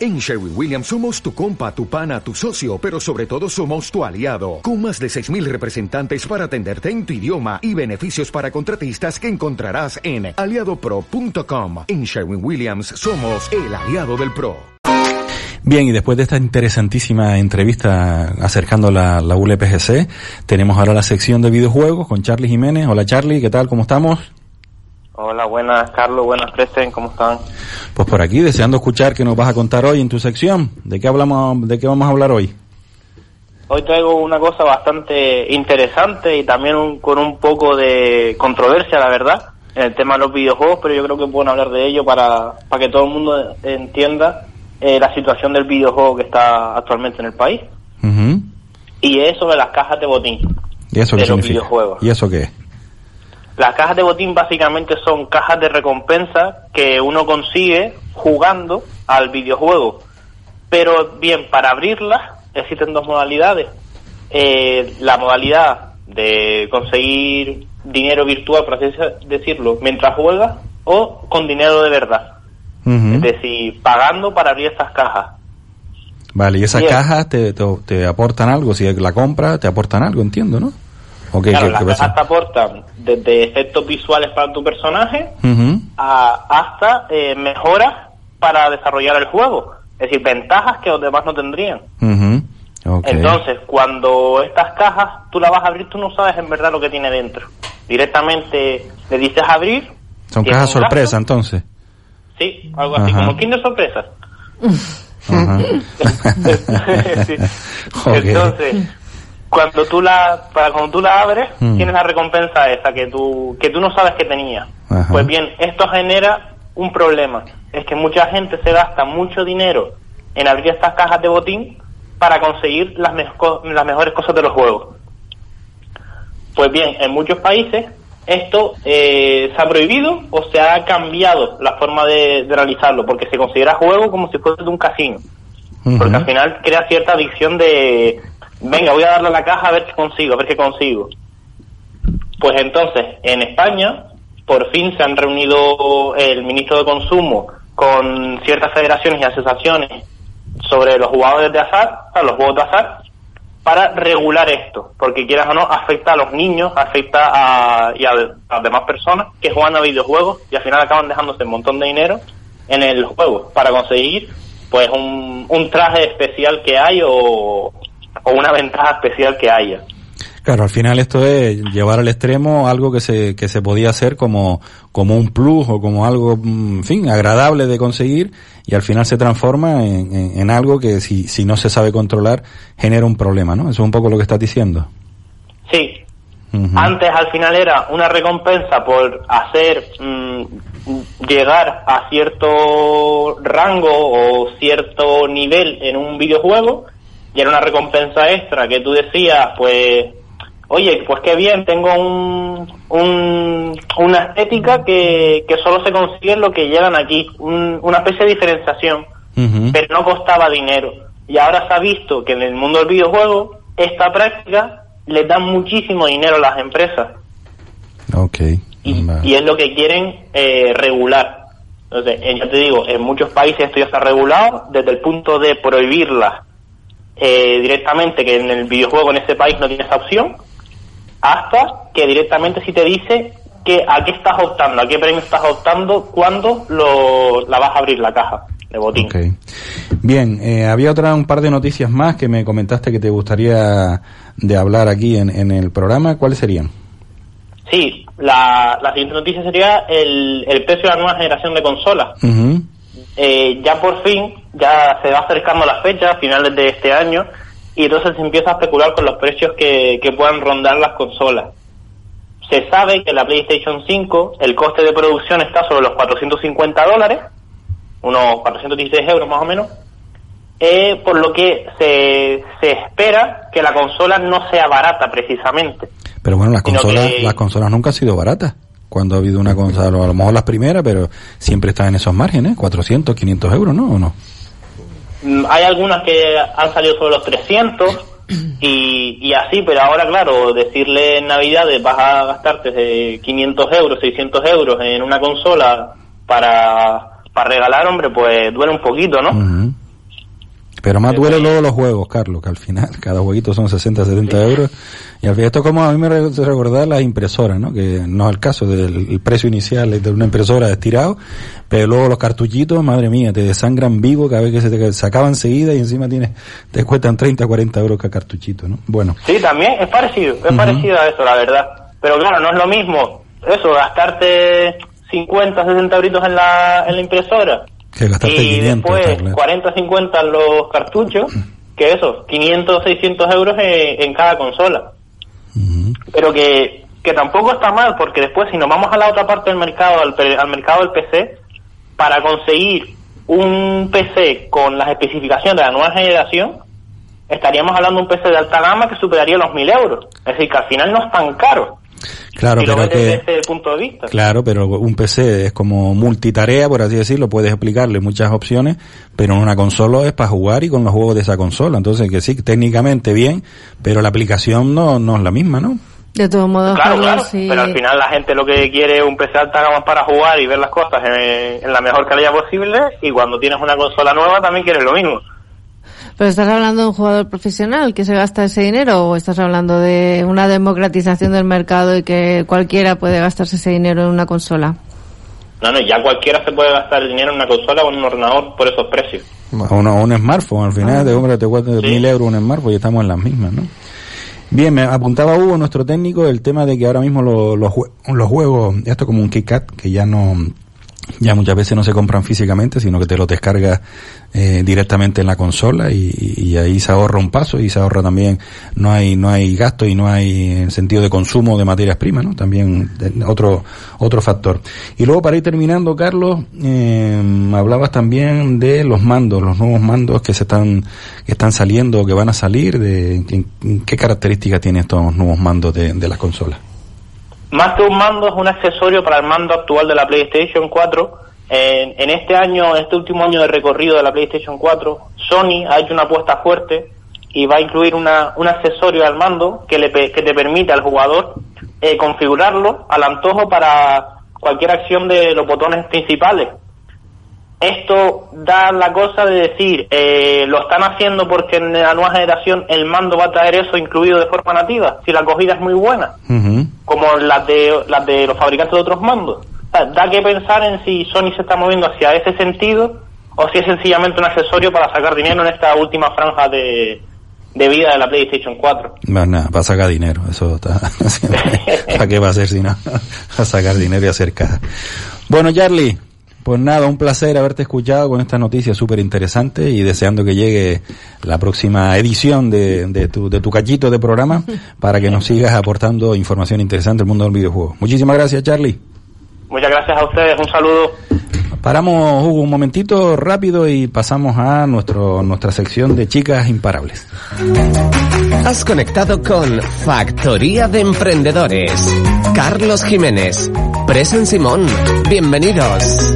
En Sherwin Williams somos tu compa, tu pana, tu socio, pero sobre todo somos tu aliado, con más de 6.000 representantes para atenderte en tu idioma y beneficios para contratistas que encontrarás en aliadopro.com. En Sherwin Williams somos el aliado del PRO. Bien, y después de esta interesantísima entrevista acercando la, la ULPGC, tenemos ahora la sección de videojuegos con Charlie Jiménez. Hola Charlie, ¿qué tal? ¿Cómo estamos? Hola, buenas Carlos, buenas Kristen, ¿cómo están? Pues por aquí, deseando escuchar qué nos vas a contar hoy en tu sección. ¿De qué hablamos, de qué vamos a hablar hoy? Hoy traigo una cosa bastante interesante y también con un poco de controversia, la verdad, en el tema de los videojuegos, pero yo creo que pueden hablar de ello para, para que todo el mundo entienda eh, la situación del videojuego que está actualmente en el país. Y es sobre las cajas de botín. ¿Y eso qué significa? ¿Y eso qué es? Las cajas de botín básicamente son cajas de recompensa que uno consigue jugando al videojuego. Pero bien, para abrirlas existen dos modalidades. Eh, la modalidad de conseguir dinero virtual, por así decirlo, mientras juegas, o con dinero de verdad. Es decir, pagando para abrir estas cajas. Vale, y esas cajas te, te, aportan algo, si la compra te aportan algo, entiendo, ¿no? Claro, las cajas te aportan desde efectos visuales para tu personaje hasta eh, mejoras para desarrollar el juego. Es decir, ventajas que los demás no tendrían. Entonces, cuando estas cajas tú las vas a abrir, tú no sabes en verdad lo que tiene dentro. Directamente le dices abrir. Son cajas sorpresa, entonces. Sí, algo así, como Kinder sorpresa. Entonces, cuando tú la para cuando tú la abres mm. tienes la recompensa esa que tú que tú no sabes que tenía. Pues bien esto genera un problema. Es que mucha gente se gasta mucho dinero en abrir estas cajas de botín para conseguir las, las mejores cosas de los juegos. Pues bien en muchos países esto eh, se ha prohibido o se ha cambiado la forma de, realizarlo porque se considera juego como si fuese de un casino. Porque al final crea cierta adicción de venga, voy a darle a la caja a ver qué consigo, a ver qué consigo. Pues entonces, en España, por fin se han reunido el ministro de Consumo con ciertas federaciones y asociaciones sobre los jugadores de azar, los juegos de azar, para regular esto, porque quieras o no, afecta a los niños, afecta a, y a, demás personas que juegan a videojuegos y al final acaban dejándose un montón de dinero en el juego para conseguir pues un traje especial que hay o, o una ventaja especial que haya. Claro, al final esto es llevar al extremo algo que se, que se podía hacer como, como un plus o como algo, mm, en fin, agradable de conseguir y al final se transforma en, en, algo que si, si no se sabe controlar genera un problema, ¿no? Eso es un poco lo que estás diciendo. Sí. Antes al final era una recompensa por hacer mm, llegar a cierto rango o cierto nivel en un videojuego y era una recompensa extra que tú decías, pues, oye, pues qué bien, tengo un, una estética que, que solo se consigue en lo que llegan aquí, una especie de diferenciación, pero no costaba dinero. Y ahora se ha visto que en el mundo del videojuego esta práctica le da muchísimo dinero a las empresas. Ok. Y, es lo que quieren eh, regular. Entonces, ya te digo, en muchos países esto ya está regulado desde el punto de prohibirla eh, directamente que en el videojuego en ese país no tienes esa opción, hasta que directamente si te dice que a qué estás optando, a qué premio estás optando, cuando lo, la vas a abrir la caja de botín. Bien, eh, había otra un par de noticias más que me comentaste que te gustaría de hablar aquí en, en el programa. ¿Cuáles serían? Sí, la, la siguiente noticia sería el, el precio de la nueva generación de consolas. Eh, ya por fin, ya se va acercando la fecha, finales de este año, y entonces se empieza a especular con los precios que, que puedan rondar las consolas. Se sabe que la PlayStation 5, el coste de producción está sobre los 450 dólares, unos 416 euros más o menos, eh, por lo que se, se espera que la consola no sea barata precisamente. Pero bueno, las consolas, las consolas nunca han sido baratas cuando ha habido una consola, a lo mejor las primeras, pero siempre está en esos márgenes, 400, 500 euros, ¿no? ¿O no? Mm, hay algunas que han salido sobre los 300 y, así, pero ahora, claro, decirle en Navidades vas a gastarte de 500 euros, 600 euros en una consola para, para regalar, hombre, pues duele un poquito, ¿no? Pero más duele luego los juegos, Carlos, que al final cada jueguito son 60, 70 euros. Y al final esto como a mí me recordar las impresoras, ¿no? Que no es el caso del precio inicial de una impresora estirado, pero luego los cartuchitos, madre mía, te desangran vivo cada vez que se te sacaban enseguida y encima tienes, te cuestan 30, 40 euros cada cartuchito, ¿no? Bueno. Sí, también es parecido, es parecido a eso, la verdad. Pero claro, no es lo mismo eso, gastarte 50, 60 euritos en la, en la impresora y después 40, 50 los cartuchos, que eso, 500, 600 euros en, cada consola. Pero que, que tampoco está mal, porque después si nos vamos a la otra parte del mercado, al, al mercado del PC, para conseguir un PC con las especificaciones de la nueva generación, estaríamos hablando de un PC de alta gama que superaría los 1000 euros. Es decir, que al final no es tan caro. Claro, pero que, punto de vista. Claro, pero un PC es como multitarea, por así decirlo, puedes aplicarle muchas opciones, pero en una consola es para jugar y con los juegos de esa consola. Entonces, que sí, técnicamente bien, pero la aplicación no, no es la misma, ¿no? De todos modos, claro, claro. pero al final la gente lo que quiere es un PC alta gama para jugar y ver las cosas en, en la mejor calidad posible, y cuando tienes una consola nueva también quieres lo mismo. ¿Pero estás hablando de un jugador profesional que se gasta ese dinero o estás hablando de una democratización del mercado y que cualquiera puede gastarse ese dinero en una consola? No, no, ya cualquiera se puede gastar el dinero en una consola o en un ordenador por esos precios. O un smartphone, al final ah. de hombre te cuesta mil euros un smartphone y estamos en las mismas, ¿no? Bien, me apuntaba Hugo, nuestro técnico, el tema de que ahora mismo los, los, los juegos, esto como un KitKat, que ya no, ya muchas veces no se compran físicamente, sino que te lo descargas eh, directamente en la consola y, ahí se ahorra un paso y se ahorra también, no hay, no hay gasto y no hay en sentido de consumo de materias primas, ¿no? También otro, otro factor. Y luego para ir terminando, Carlos, eh, hablabas también de los mandos, los nuevos mandos que se están, que están saliendo, que van a salir, de, ¿qué características tienen estos nuevos mandos de, de las consolas? Más que un mando, es un accesorio para el mando actual de la PlayStation 4. En, este año, este último año de recorrido de la PlayStation 4, Sony ha hecho una apuesta fuerte y va a incluir una, un accesorio al mando que, le, que te permite al jugador eh, configurarlo al antojo para cualquier acción de los botones principales. Esto da la cosa de decir, eh, lo están haciendo porque en la nueva generación el mando va a traer eso incluido de forma nativa, si la acogida es muy buena, como las de, las de los fabricantes de otros mandos. da que pensar en si Sony se está moviendo hacia ese sentido o si es sencillamente un accesorio para sacar dinero en esta última franja de, vida de la PlayStation 4. Más nada, para sacar dinero, eso está... ¿Para qué va a ser si no? a sacar dinero y hacer caja. Bueno, Charlie, pues nada, un placer haberte escuchado con esta noticia súper interesante y deseando que llegue la próxima edición de, de, tu, de tu cachito de programa para que nos sigas aportando información interesante del mundo del videojuego. Muchísimas gracias, Charlie. Muchas gracias a ustedes, un saludo. Paramos, Hugo, un momentito rápido y pasamos a nuestro, nuestra sección de chicas imparables. Has conectado con Factoría de Emprendedores. Carlos Jiménez. Presen Simón. Bienvenidos.